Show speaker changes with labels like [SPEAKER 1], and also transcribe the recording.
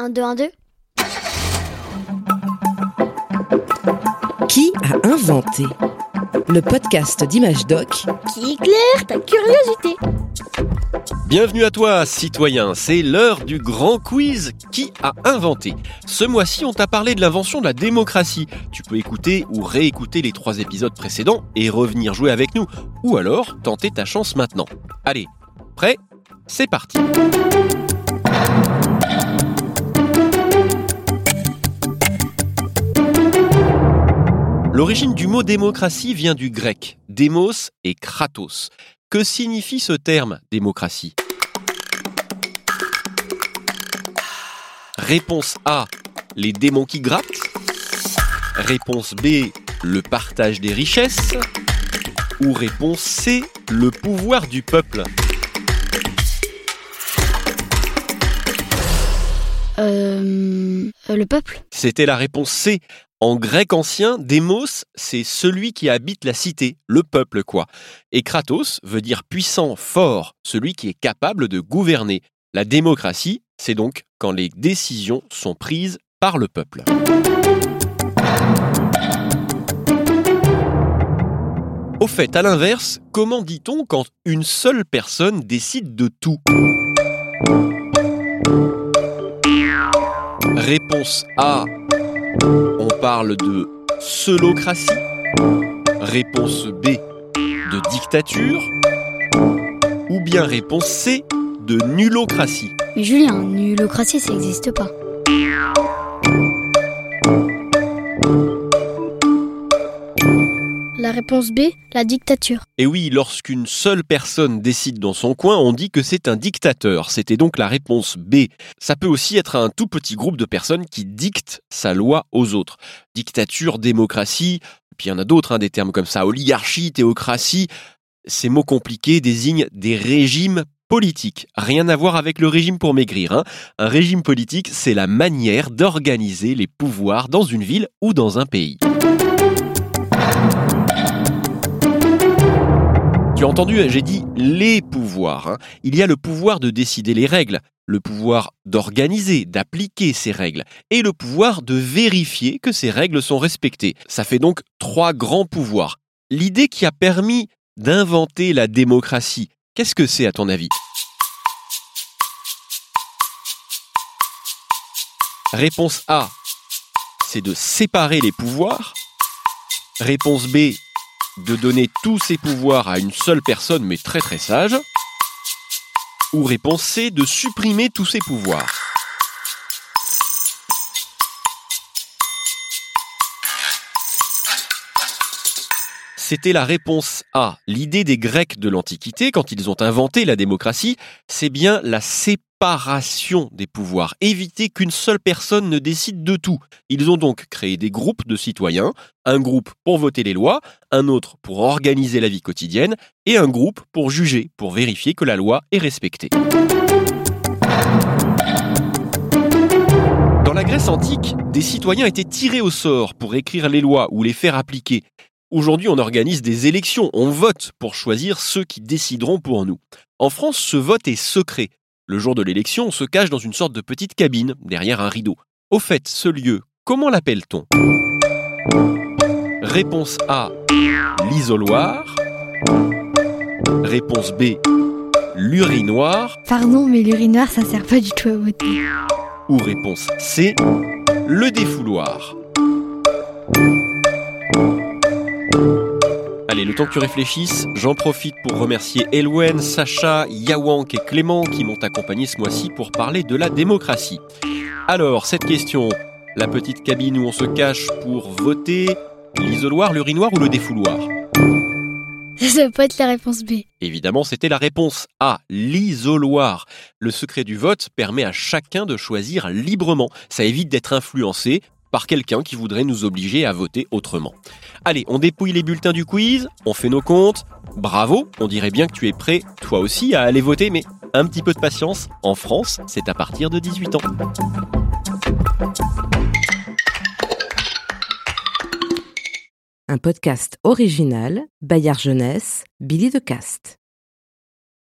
[SPEAKER 1] 1, 2, 1, 2.
[SPEAKER 2] Qui a inventé Le podcast d'Image Doc
[SPEAKER 1] Qui éclaire ta curiosité.
[SPEAKER 3] Bienvenue à toi, citoyen. C'est l'heure du grand quiz Qui a inventé? Ce mois-ci, on t'a parlé de l'invention de la démocratie. Tu peux écouter ou réécouter les trois épisodes précédents et revenir jouer avec nous. Ou alors, tenter ta chance maintenant. Allez, prêt? C'est parti L'origine du mot démocratie vient du grec, démos et kratos. Que signifie ce terme démocratie? Réponse A, les démons qui grattent. Réponse B, le partage des richesses. Ou réponse C, le pouvoir du peuple.
[SPEAKER 1] Euh, euh, le peuple?
[SPEAKER 3] C'était la réponse C. En grec ancien, démos, c'est celui qui habite la cité, le peuple quoi. Et kratos veut dire puissant, fort, celui qui est capable de gouverner. La démocratie, c'est donc quand les décisions sont prises par le peuple. Au fait, à l'inverse, comment dit-on quand une seule personne décide de tout? Réponse A. On parle de seulocratie. Réponse B. De dictature. Ou bien réponse C. De nullocratie.
[SPEAKER 1] Mais Julien, nullocratie, ça n'existe pas. La réponse B, la dictature.
[SPEAKER 3] Et oui, lorsqu'une seule personne décide dans son coin, on dit que c'est un dictateur. C'était donc la réponse B. Ça peut aussi être un tout petit groupe de personnes qui dictent sa loi aux autres. Dictature, démocratie, puis il y en a d'autres, hein, des termes comme ça, oligarchie, théocratie. Ces mots compliqués désignent des régimes politiques. Rien à voir avec le régime pour maigrir. hein. Un régime politique, c'est la manière d'organiser les pouvoirs dans une ville ou dans un pays. Entendu, j'ai dit les pouvoirs. hein. Il y a le pouvoir de décider les règles, le pouvoir d'organiser, d'appliquer ces règles, et le pouvoir de vérifier que ces règles sont respectées. Ça fait donc trois grands pouvoirs. L'idée qui a permis d'inventer la démocratie, qu'est-ce que c'est à ton avis? Réponse A, c'est de séparer les pouvoirs. Réponse B, de donner tous ses pouvoirs à une seule personne mais très très sage Ou réponse de supprimer tous ses pouvoirs C'était la réponse A. L'idée des Grecs de l'Antiquité, quand ils ont inventé la démocratie, c'est bien la séparation des pouvoirs, éviter qu'une seule personne ne décide de tout. Ils ont donc créé des groupes de citoyens, un groupe pour voter les lois, un autre pour organiser la vie quotidienne, et un groupe pour juger, pour vérifier que la loi est respectée. Dans la Grèce antique, des citoyens étaient tirés au sort pour écrire les lois ou les faire appliquer. Aujourd'hui, on organise des élections, on vote pour choisir ceux qui décideront pour nous. En France, ce vote est secret. Le jour de l'élection, on se cache dans une sorte de petite cabine, derrière un rideau. Au fait, ce lieu, comment l'appelle-t-on? Réponse A, l'isoloir. Réponse B, l'urinoir.
[SPEAKER 1] Pardon, mais l'urinoir, ça sert pas du tout à voter.
[SPEAKER 3] Ou réponse C, le défouloir. Allez, le temps que tu réfléchisses, j'en profite pour remercier Elwen, Sacha, Yawank et Clément qui m'ont accompagné ce mois-ci pour parler de la démocratie. Alors, cette question, la petite cabine où on se cache pour voter, l'isoloir, l'urinoir ou le défouloir?
[SPEAKER 1] Ça peut pas être la réponse B.
[SPEAKER 3] Évidemment, c'était la réponse A, l'isoloir. Le secret du vote permet à chacun de choisir librement. Ça évite d'être influencé par quelqu'un qui voudrait nous obliger à voter autrement. Allez, on dépouille les bulletins du quiz, on fait nos comptes. Bravo, on dirait bien que tu es prêt, toi aussi, à aller voter, mais un petit peu de patience. En France, c'est à partir de 18 ans.
[SPEAKER 2] Un podcast original, Bayard Jeunesse, Billy de Cast.